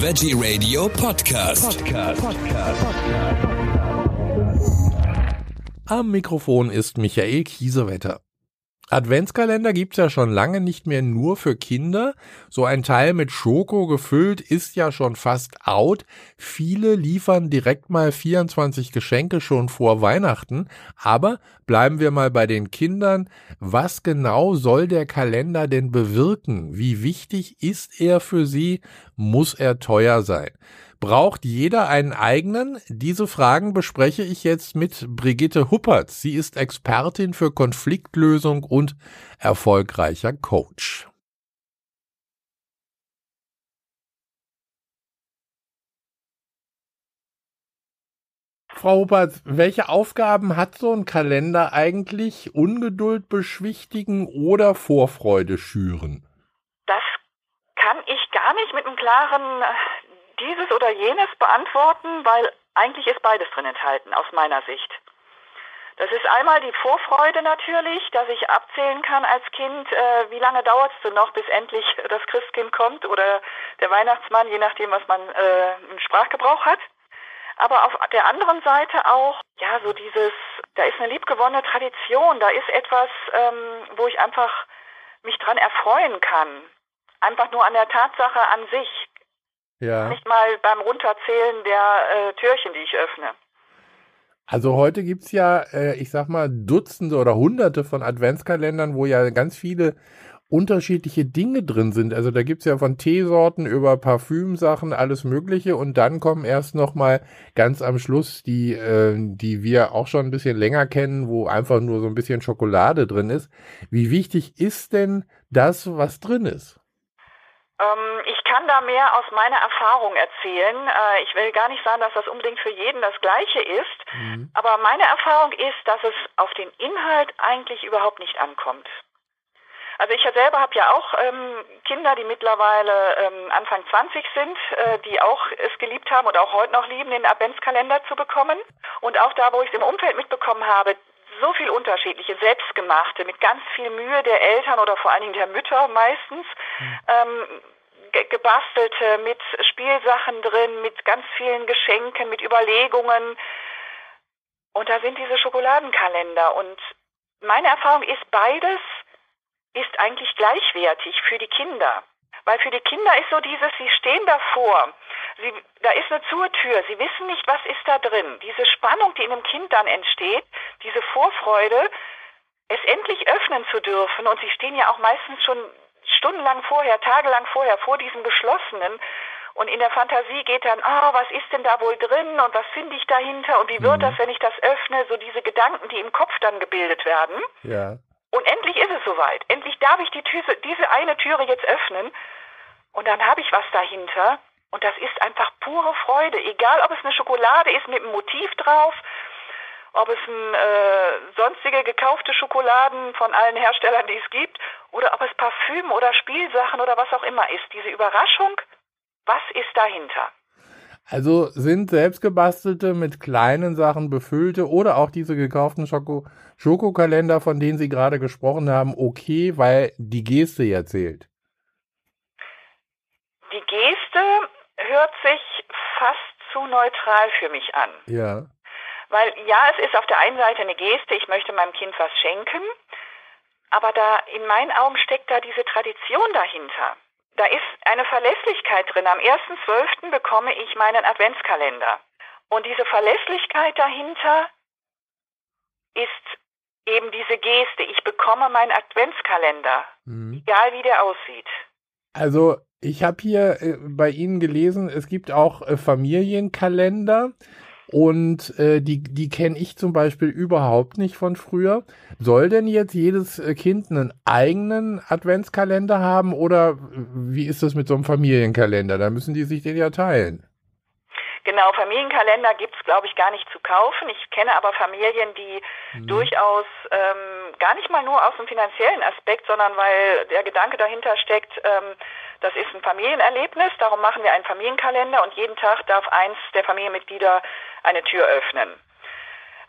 Veggie Radio Podcast. Podcast. Am Mikrofon ist Michael Kiesewetter. Adventskalender gibt's ja schon lange nicht mehr nur für Kinder. So ein Teil mit Schoko gefüllt ist ja schon fast out. Viele liefern direkt mal 24 Geschenke schon vor Weihnachten. Aber bleiben wir mal bei den Kindern. Was genau soll der Kalender denn bewirken? Wie wichtig ist er für sie? Muss er teuer sein? Braucht jeder einen eigenen? Diese Fragen bespreche ich jetzt mit Brigitte Huppert. Sie ist Expertin für Konfliktlösung und erfolgreicher Coach. Frau Huppert, welche Aufgaben hat so ein Kalender eigentlich? Ungeduld beschwichtigen oder Vorfreude schüren? Das kann ich gar nicht mit einem klaren dieses oder jenes beantworten, weil eigentlich ist beides drin enthalten, aus meiner Sicht. Das ist einmal die Vorfreude natürlich, dass ich abzählen kann als Kind, äh, wie lange dauert es denn noch, bis endlich das Christkind kommt oder der Weihnachtsmann, je nachdem, was man äh, im Sprachgebrauch hat. Aber auf der anderen Seite auch, ja, so dieses, da ist eine liebgewonnene Tradition, da ist etwas, ähm, wo ich einfach mich dran erfreuen kann. Einfach nur an der Tatsache an sich. Ja. Nicht mal beim Runterzählen der äh, Türchen, die ich öffne. Also heute gibt's ja, äh, ich sag mal, Dutzende oder Hunderte von Adventskalendern, wo ja ganz viele unterschiedliche Dinge drin sind. Also da gibt's ja von Teesorten über Parfümsachen alles Mögliche und dann kommen erst nochmal ganz am Schluss die, äh, die wir auch schon ein bisschen länger kennen, wo einfach nur so ein bisschen Schokolade drin ist. Wie wichtig ist denn das, was drin ist? Ähm, ich kann da mehr aus meiner Erfahrung erzählen. Äh, ich will gar nicht sagen, dass das unbedingt für jeden das Gleiche ist, mhm. aber meine Erfahrung ist, dass es auf den Inhalt eigentlich überhaupt nicht ankommt. Also ich selber habe ja auch ähm, Kinder, die mittlerweile ähm, Anfang 20 sind, äh, die auch es geliebt haben und auch heute noch lieben, den Adventskalender zu bekommen. Und auch da, wo ich es im Umfeld mitbekommen habe, so viel unterschiedliche, selbstgemachte, mit ganz viel Mühe der Eltern oder vor allen Dingen der Mütter meistens, mhm. ähm, gebastelte, mit Spielsachen drin, mit ganz vielen Geschenken, mit Überlegungen. Und da sind diese Schokoladenkalender. Und meine Erfahrung ist, beides ist eigentlich gleichwertig für die Kinder. Weil für die Kinder ist so dieses, sie stehen davor, sie, da ist eine Zurtür, sie wissen nicht, was ist da drin. Diese Spannung, die in einem Kind dann entsteht, diese Vorfreude, es endlich öffnen zu dürfen. Und sie stehen ja auch meistens schon stundenlang vorher, tagelang vorher vor diesem geschlossenen. Und in der Fantasie geht dann, ah, oh, was ist denn da wohl drin und was finde ich dahinter und wie wird mhm. das, wenn ich das öffne? So diese Gedanken, die im Kopf dann gebildet werden. Ja. Und endlich ist es soweit. Endlich darf ich die Tür, diese eine Türe jetzt öffnen. Und dann habe ich was dahinter. Und das ist einfach pure Freude. Egal, ob es eine Schokolade ist mit einem Motiv drauf, ob es ein, äh, sonstige gekaufte Schokoladen von allen Herstellern, die es gibt, oder ob es Parfüm oder Spielsachen oder was auch immer ist. Diese Überraschung, was ist dahinter? Also sind selbstgebastelte mit kleinen Sachen befüllte oder auch diese gekauften Schoko Schokokalender, von denen Sie gerade gesprochen haben, okay, weil die Geste ja zählt. Die Geste hört sich fast zu neutral für mich an. Ja. Weil ja, es ist auf der einen Seite eine Geste, ich möchte meinem Kind was schenken, aber da in meinen Augen steckt da diese Tradition dahinter. Da ist eine Verlässlichkeit drin. Am 1.12. bekomme ich meinen Adventskalender. Und diese Verlässlichkeit dahinter ist eben diese Geste. Ich bekomme meinen Adventskalender, mhm. egal wie der aussieht. Also ich habe hier äh, bei Ihnen gelesen, es gibt auch äh, Familienkalender. Und äh, die, die kenne ich zum Beispiel überhaupt nicht von früher. Soll denn jetzt jedes äh, Kind einen eigenen Adventskalender haben oder wie ist das mit so einem Familienkalender? Da müssen die sich den ja teilen. Genau, Familienkalender gibt es, glaube ich, gar nicht zu kaufen. Ich kenne aber Familien, die mhm. durchaus ähm, gar nicht mal nur aus dem finanziellen Aspekt, sondern weil der Gedanke dahinter steckt, ähm, das ist ein Familienerlebnis, darum machen wir einen Familienkalender und jeden Tag darf eins der Familienmitglieder eine Tür öffnen.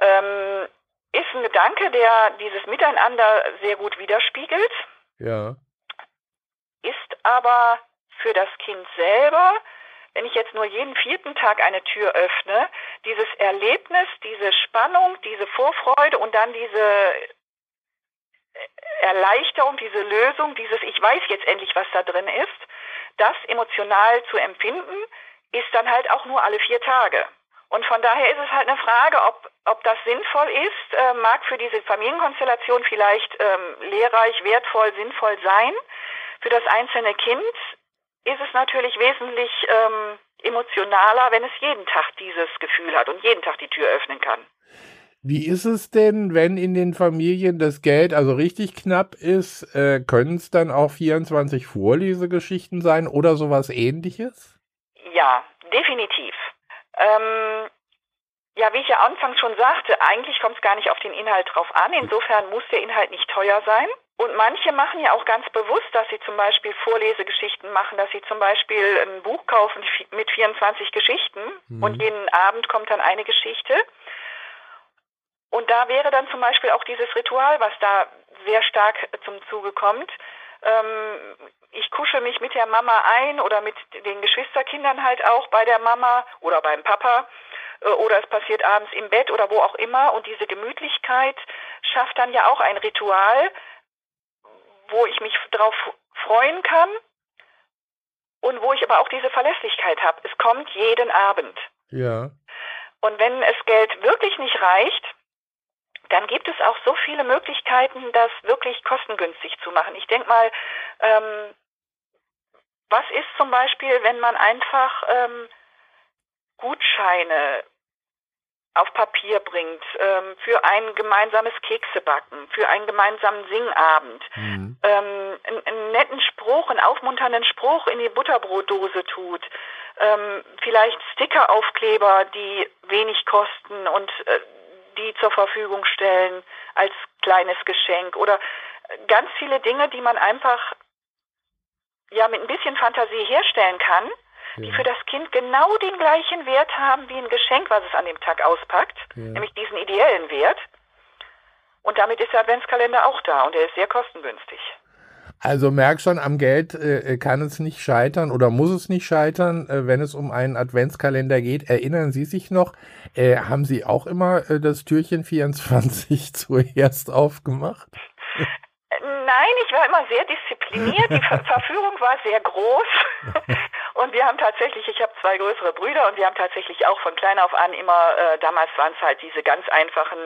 Ähm, ist ein Gedanke, der dieses Miteinander sehr gut widerspiegelt. Ja. Ist aber für das Kind selber wenn ich jetzt nur jeden vierten Tag eine Tür öffne, dieses Erlebnis, diese Spannung, diese Vorfreude und dann diese Erleichterung, diese Lösung, dieses Ich weiß jetzt endlich, was da drin ist, das emotional zu empfinden, ist dann halt auch nur alle vier Tage. Und von daher ist es halt eine Frage, ob, ob das sinnvoll ist, äh, mag für diese Familienkonstellation vielleicht ähm, lehrreich, wertvoll, sinnvoll sein. Für das einzelne Kind ist es natürlich wesentlich ähm, emotionaler, wenn es jeden Tag dieses Gefühl hat und jeden Tag die Tür öffnen kann. Wie ist es denn, wenn in den Familien das Geld also richtig knapp ist? Äh, Können es dann auch 24 Vorlesegeschichten sein oder sowas ähnliches? Ja, definitiv. Ähm, ja, wie ich ja anfangs schon sagte, eigentlich kommt es gar nicht auf den Inhalt drauf an. Insofern muss der Inhalt nicht teuer sein. Und manche machen ja auch ganz bewusst, dass sie zum Beispiel Vorlesegeschichten machen, dass sie zum Beispiel ein Buch kaufen mit 24 Geschichten mhm. und jeden Abend kommt dann eine Geschichte. Und da wäre dann zum Beispiel auch dieses Ritual, was da sehr stark zum Zuge kommt. Ähm, ich kusche mich mit der Mama ein oder mit den Geschwisterkindern halt auch bei der Mama oder beim Papa oder es passiert abends im Bett oder wo auch immer und diese Gemütlichkeit schafft dann ja auch ein Ritual, wo ich mich drauf freuen kann und wo ich aber auch diese Verlässlichkeit habe. Es kommt jeden Abend. Ja. Und wenn es Geld wirklich nicht reicht, dann gibt es auch so viele Möglichkeiten, das wirklich kostengünstig zu machen. Ich denke mal, ähm, was ist zum Beispiel, wenn man einfach ähm, Gutscheine auf Papier bringt ähm, für ein gemeinsames Keksebacken, für einen gemeinsamen Singabend, mhm. ähm, einen, einen, netten Spruch, einen aufmunternden Spruch in die Butterbrotdose tut, ähm, vielleicht Stickeraufkleber, die wenig kosten und äh, die zur Verfügung stellen als kleines Geschenk oder ganz viele Dinge, die man einfach ja mit ein bisschen Fantasie herstellen kann, ja. die für das Kind genau den gleichen Wert haben wie ein Geschenk, was es an dem Tag auspackt, ja. nämlich diesen ideellen Wert. Und damit ist der Adventskalender auch da und er ist sehr kostengünstig. Also merk schon, am Geld äh, kann es nicht scheitern oder muss es nicht scheitern, äh, wenn es um einen Adventskalender geht. Erinnern Sie sich noch, äh, haben Sie auch immer äh, das Türchen 24 zuerst aufgemacht? Nein, ich war immer sehr diszipliniert. Die Ver Verführung war sehr groß. und wir haben tatsächlich, ich habe zwei größere Brüder und wir haben tatsächlich auch von klein auf an immer, äh, damals waren es halt diese ganz einfachen,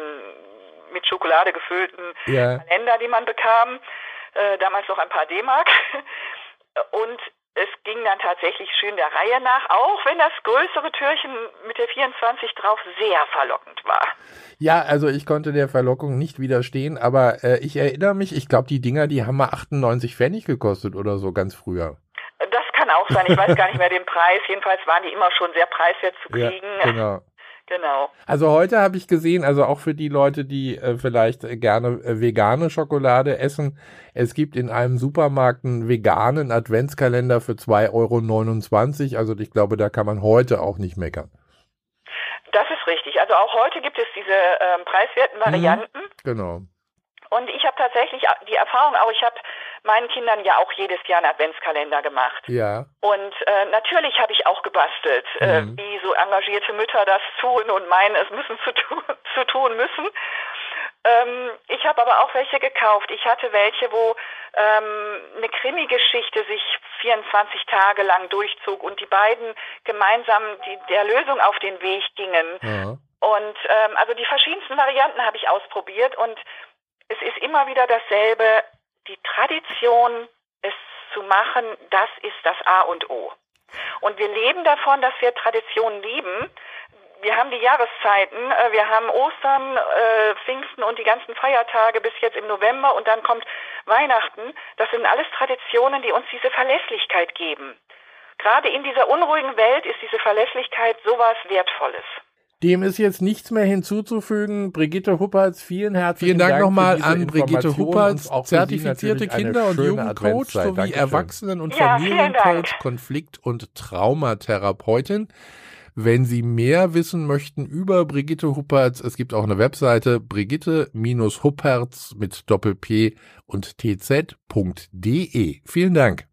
mit Schokolade gefüllten ja. Kalender, die man bekam. Äh, damals noch ein paar D-Mark. Und es ging dann tatsächlich schön der Reihe nach, auch wenn das größere Türchen mit der 24 drauf sehr verlockend war. Ja, also ich konnte der Verlockung nicht widerstehen, aber äh, ich erinnere mich, ich glaube, die Dinger, die haben mal 98 Pfennig gekostet oder so ganz früher. Das kann auch sein, ich weiß gar nicht mehr den Preis. Jedenfalls waren die immer schon sehr preiswert zu kriegen. Ja, genau. Genau. Also heute habe ich gesehen, also auch für die Leute, die äh, vielleicht gerne äh, vegane Schokolade essen, es gibt in einem Supermarkt einen veganen Adventskalender für 2,29 Euro. Also ich glaube, da kann man heute auch nicht meckern. Das ist richtig. Also auch heute gibt es diese ähm, preiswerten mhm. Varianten. Mhm, genau. Und ich habe tatsächlich die Erfahrung auch, ich habe meinen Kindern ja auch jedes Jahr einen Adventskalender gemacht. Ja. Und äh, natürlich habe ich auch gebastelt, äh, mhm. äh, wie so engagierte Mütter das tun und meinen, es müssen zu, tu zu tun müssen. Ähm, ich habe aber auch welche gekauft. Ich hatte welche, wo ähm, eine Krimi-Geschichte sich 24 Tage lang durchzog und die beiden gemeinsam die, der Lösung auf den Weg gingen. Ja. Und ähm, also die verschiedensten Varianten habe ich ausprobiert und es ist immer wieder dasselbe die Tradition, es zu machen, das ist das A und O. Und wir leben davon, dass wir Traditionen lieben. Wir haben die Jahreszeiten, äh, wir haben Ostern, äh, Pfingsten und die ganzen Feiertage bis jetzt im November und dann kommt Weihnachten. Das sind alles Traditionen, die uns diese Verlässlichkeit geben. Gerade in dieser unruhigen Welt ist diese Verlässlichkeit sowas Wertvolles. Dem ist jetzt nichts mehr hinzuzufügen. Brigitte Huppertz, vielen herzlichen Dank. Vielen Dank nochmal an Brigitte Huppertz, zertifizierte Kinder- und Jugendcoach sowie Dankeschön. Erwachsenen- und ja, Familiencoach, Konflikt- und Traumatherapeutin. Wenn Sie mehr wissen möchten über Brigitte Huppertz, es gibt auch eine Webseite brigitte-huppertz mit Doppel-P und tz.de. Vielen Dank.